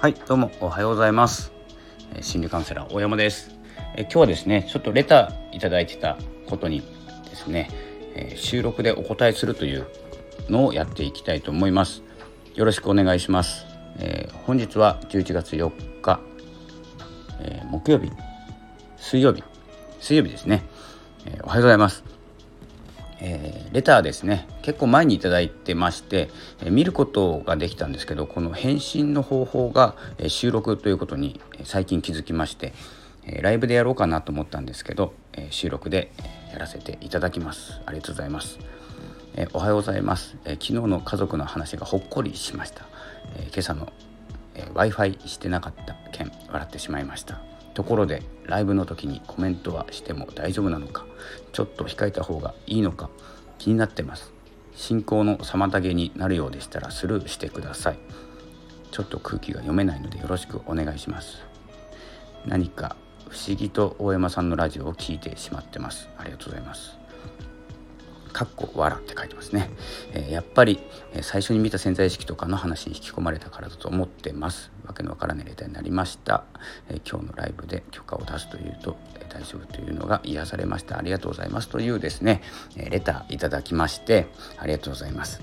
はいどうもおはようございます。心理カウンセラー大山です。え今日はですねちょっとレターいただいてたことにですね、え収録でお答えするというのをやっていきたいと思います。よろしくお願いします、えー、本日は11月4日、えー、木曜日水曜日水曜日ですね、えー、おはようございます。え、レターですね。結構前に頂いてまして、え、見ることができたんですけどこの返信の方法が、え、収録ということに最近気づきまして、えライブでやろうかなと思ったんですけど、え収録でやらせていただきます。ありがとうございます、えおはようございます、え昨日の家族の話がほっこりしました、え今朝の、え w i f i してなかった件笑ってしまいました。ところでライブの時にコメントはしても大丈夫なのかちょっと控えた方がいいのか気になってます。進行の妨げになるようでしたらスルーしてください。ちょっと空気が読めないのでよろしくお願いします。何か不思議と大山さんのラジオを聞いてしまってます。ありがとうございます。かっこわらって書いてますね、えー、やっぱり、え、最初に見た潜在意識とかの話に引き込まれたからだと思ってます。わけのわからないレターになりました、え、今日のライブで許可を出すというと、え大丈夫というのが癒されました。ありがとうございますというですね、えレターいただきましてありがとうございます。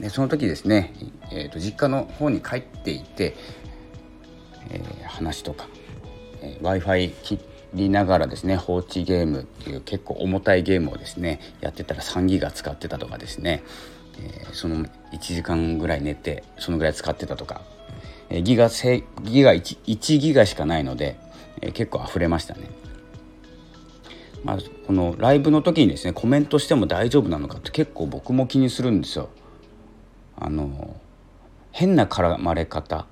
でその時ですね、えーと、実家の方に帰っていて、え話とか、え w i f i 切ってりながらですね放置ゲームっていう結構重たいゲームをですねやってたら3ギガ使ってたとかですね、えー、その1時間ぐらい寝てそのぐらい使ってたとか、えー、ギガギガ 1, 1ギガしかないので、えー、結構溢れましたね。まあ、このライブの時にですねコメントしても大丈夫なのかって結構僕も気にするんですよ。あの変な絡まれ方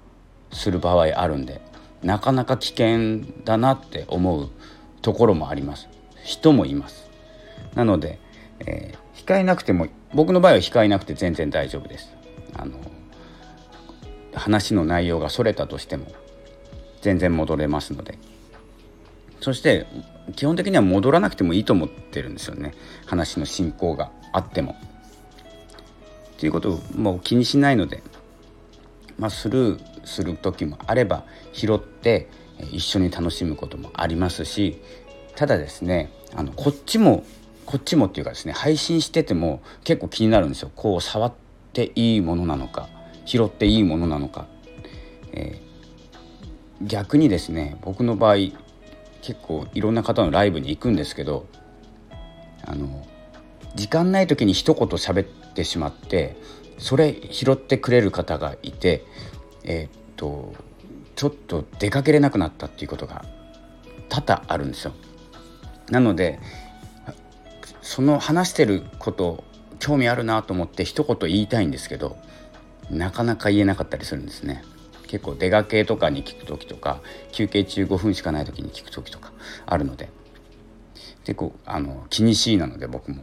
する場合あるんでなかなか危険だなって思うところもあります。人もいます。なので、えー、控えなくても僕の場合は控えなくて全然大丈夫です。あの話の内容がそれたとしても全然戻れますので。そして基本的には戻らなくてもいいと思ってるんですよね。話の進行があっても。ということをもう気にしないのでまあ、スルーする時もあれば拾って一緒に楽しむこともありますしただですねあのこっちもこっちもっていうかですね配信してても結構気になるんですよ。こう触っていいものなのか拾っていいものなのか、えー、逆にですね僕の場合結構いろんな方のライブに行くんですけどあの時間ない時に一言喋ってしまってそれ拾ってくれる方がいてえー、っとちょっと出かけれなくなったっていうことが多々あるんですよ。なのでその話してること興味あるなと思って一言言いたいんですけどなかなか言えなかったりするんですね。結構出かけとかに聞く時とか休憩中5分しかない時に聞く時とかあるので結構あの気にしいなので僕も。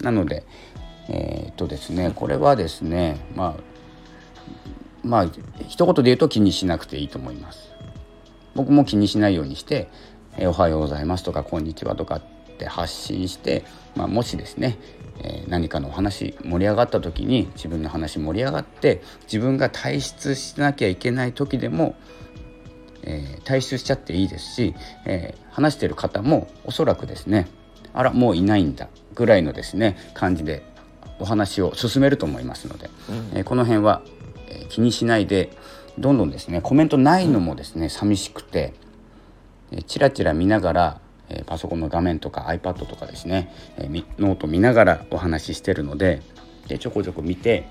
なのでえー、っとですねこれはですねまあまあ一言で言うと気にしなくていいと思います。僕も気にしないようにして「えー、おはようございます」とか「こんにちは」とかって発信して、まあ、もしですね、えー、何かのお話盛り上がった時に自分の話盛り上がって自分が退出しなきゃいけない時でも、えー、退出しちゃっていいですし、え、話してる方もおそらくですねあらもういないんだぐらいのですね感じでお話を進めると思いますので、うん、えー、この辺は、えー、気にしないでどんどんですねコメントないのもですね寂しくて、えー、チラチラ見ながら、えー、パソコンの画面とか iPad とかですね、えー、ノート見ながらお話ししてるのででちょこちょこ見て、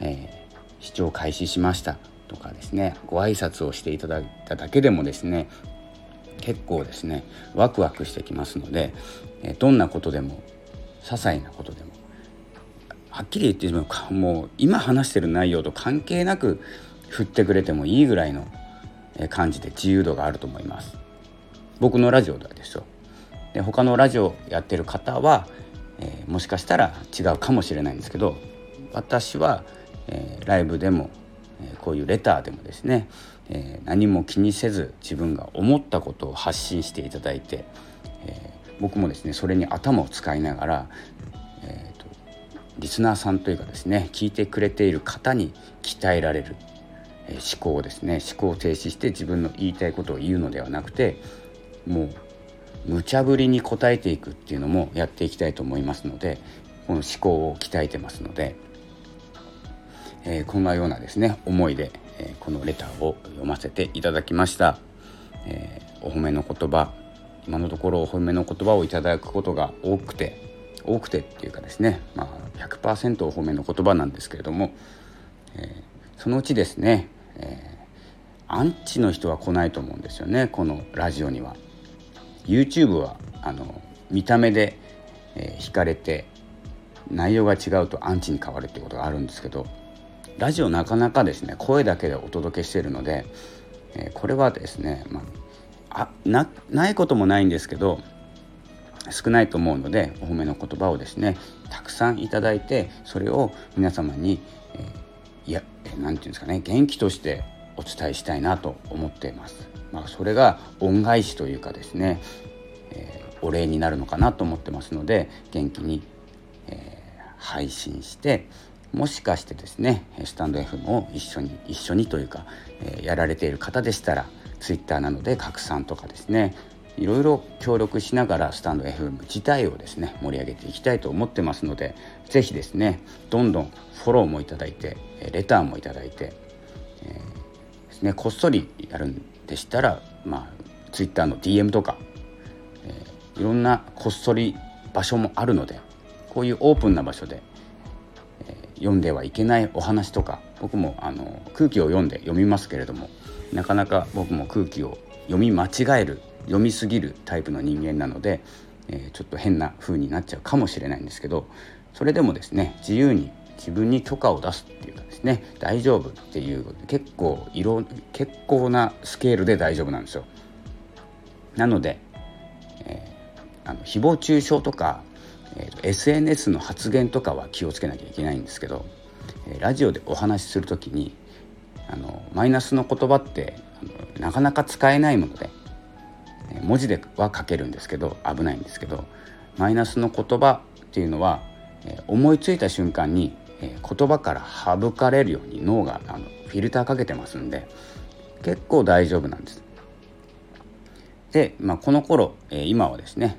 えー、視聴開始しましたとかですねご挨拶をしていただいただけでもですね結構ですねワクワクしてきますので、えどんなことでも些細なことでもはっきり言ってしまうかもう今話してる内容と関係なく振ってくれてもいいぐらいの感じで自由度があると思います。僕のラジオではですよで他のラジオやってる方は、えー、もしかしたら違うかもしれないんですけど私は、えー、ライブでも、えー、こういうレターでもですね、え何も気にせず自分が思ったことを発信していただいて、え僕もですねそれに頭を使いながら、リスナーさんというかですね聞いてくれている方に鍛えられる思考をですね思考を停止して自分の言いたいことを言うのではなくてもう無茶ぶりに答えていくっていうのもやっていきたいと思いますのでこの思考を鍛えてますので、えー、こんなようなですね思いで、えー、このレターを読ませていただきました、えー、お褒めの言葉今のところお褒めの言葉をいただくことが多くて多くてっていうかですね、まあ100%お褒めの言葉なんですけれども、えそのうちですね、えアンチの人は来ないと思うんですよねこのラジオには。YouTube はあの見た目で、えー、惹かれて内容が違うとアンチに変わるっていうことがあるんですけどラジオなかなかですね声だけでお届けしているので、えー、これはですね、まあ、あないこともないんですけど少ないと思うのでお褒めの言葉をですねたくさんいただいてそれを皆様に、えー、いや何て言うんですかね元気としてお伝えしたいなと思っています。まあ、それが恩返しというかですね、えー、お礼になるのかなと思ってますので元気に、えー、配信してもしかしてですねスタンド FM を一緒に一緒にというか、えー、やられている方でしたら Twitter なので拡散とかですねいろいろ協力しながらスタンド FM 自体をですね盛り上げていきたいと思ってますので是非ですねどんどんフォローもいただいてレターもいただいて、えー、ですねこっそりやるんでしたらまあ Twitter の DM とか、えー、いろんなこっそり場所もあるのでこういうオープンな場所で、えー、読んではいけないお話とか僕もあの空気を読んで読みますけれどもなかなか僕も空気を読み間違える読みすぎるタイプの人間なので、えー、ちょっと変な風になっちゃうかもしれないんですけどそれでもですね自由に自分に許可を出すっていうかですね大丈夫っていう結構色結構なスケールで大丈夫なんですよ。なので、えー、あの誹謗中傷とか、えー、SNS の発言とかは気をつけなきゃいけないんですけど、えー、ラジオでお話しする時にあのマイナスの言葉ってなかなか使えないもので文字では書けるんですけど危ないんですけどマイナスの言葉っていうのは思いついた瞬間に言葉から省かれるように脳があのフィルターかけてますんで結構大丈夫なんです。で、まあ、この頃今はですね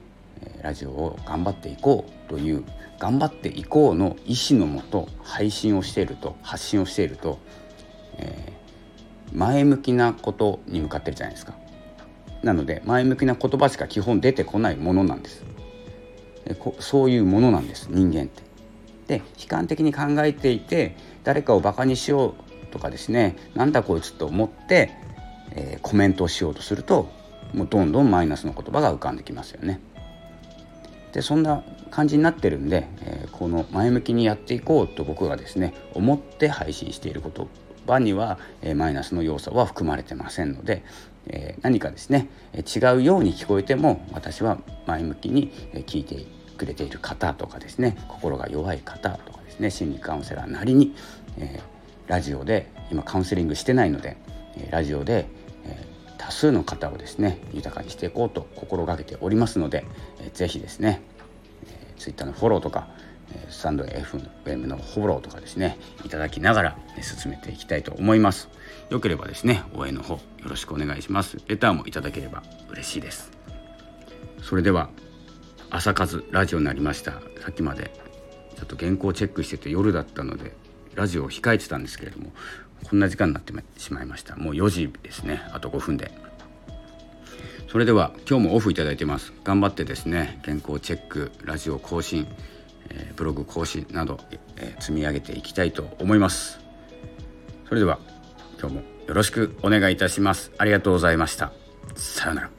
ラジオを頑張っていこうという頑張っていこうの意思のもと配信をしていると発信をしていると、えー、前向きなことに向かってるじゃないですか。なので前向きな言葉しか基本出てこないものなんですそういうものなんです人間って。で悲観的に考えていて誰かをバカにしようとかですねなんだこいつと思って、えー、コメントをしようとするともうどんどんマイナスの言葉が浮かんできますよね。でそんな感じになってるんで、えー、この前向きにやっていこうと僕がですね思って配信している言葉には、え、マイナスの要素は含まれてませんので、え、何かですね違うように聞こえても私は前向きに聞いてくれている方とかですね心が弱い方とかですね心理カウンセラーなりに、え、ラジオで今カウンセリングしてないのでえラジオで、え、多数の方をですね豊かにしていこうと心がけておりますので、えー、ぜですね、えー、Twitter のフォローとかスタンド FM のフォローとかですねいただきながら進めていきたいと思います。よければですね応援の方よろしくお願いします。レターもいただければ嬉しいです。それでは朝活ラジオになりました。さっきまでちょっと原稿チェックしてて夜だったのでラジオを控えてたんですけれどもこんな時間になってしまいました。もう4時ですね。あと5分で。それでは今日もオフいただいてます。頑張ってですね原稿チェックラジオ更新。えブログ更新など、え積み上げていきたいと思います。それでは今日もよろしくお願いいたします。ありがとうございました。さようなら。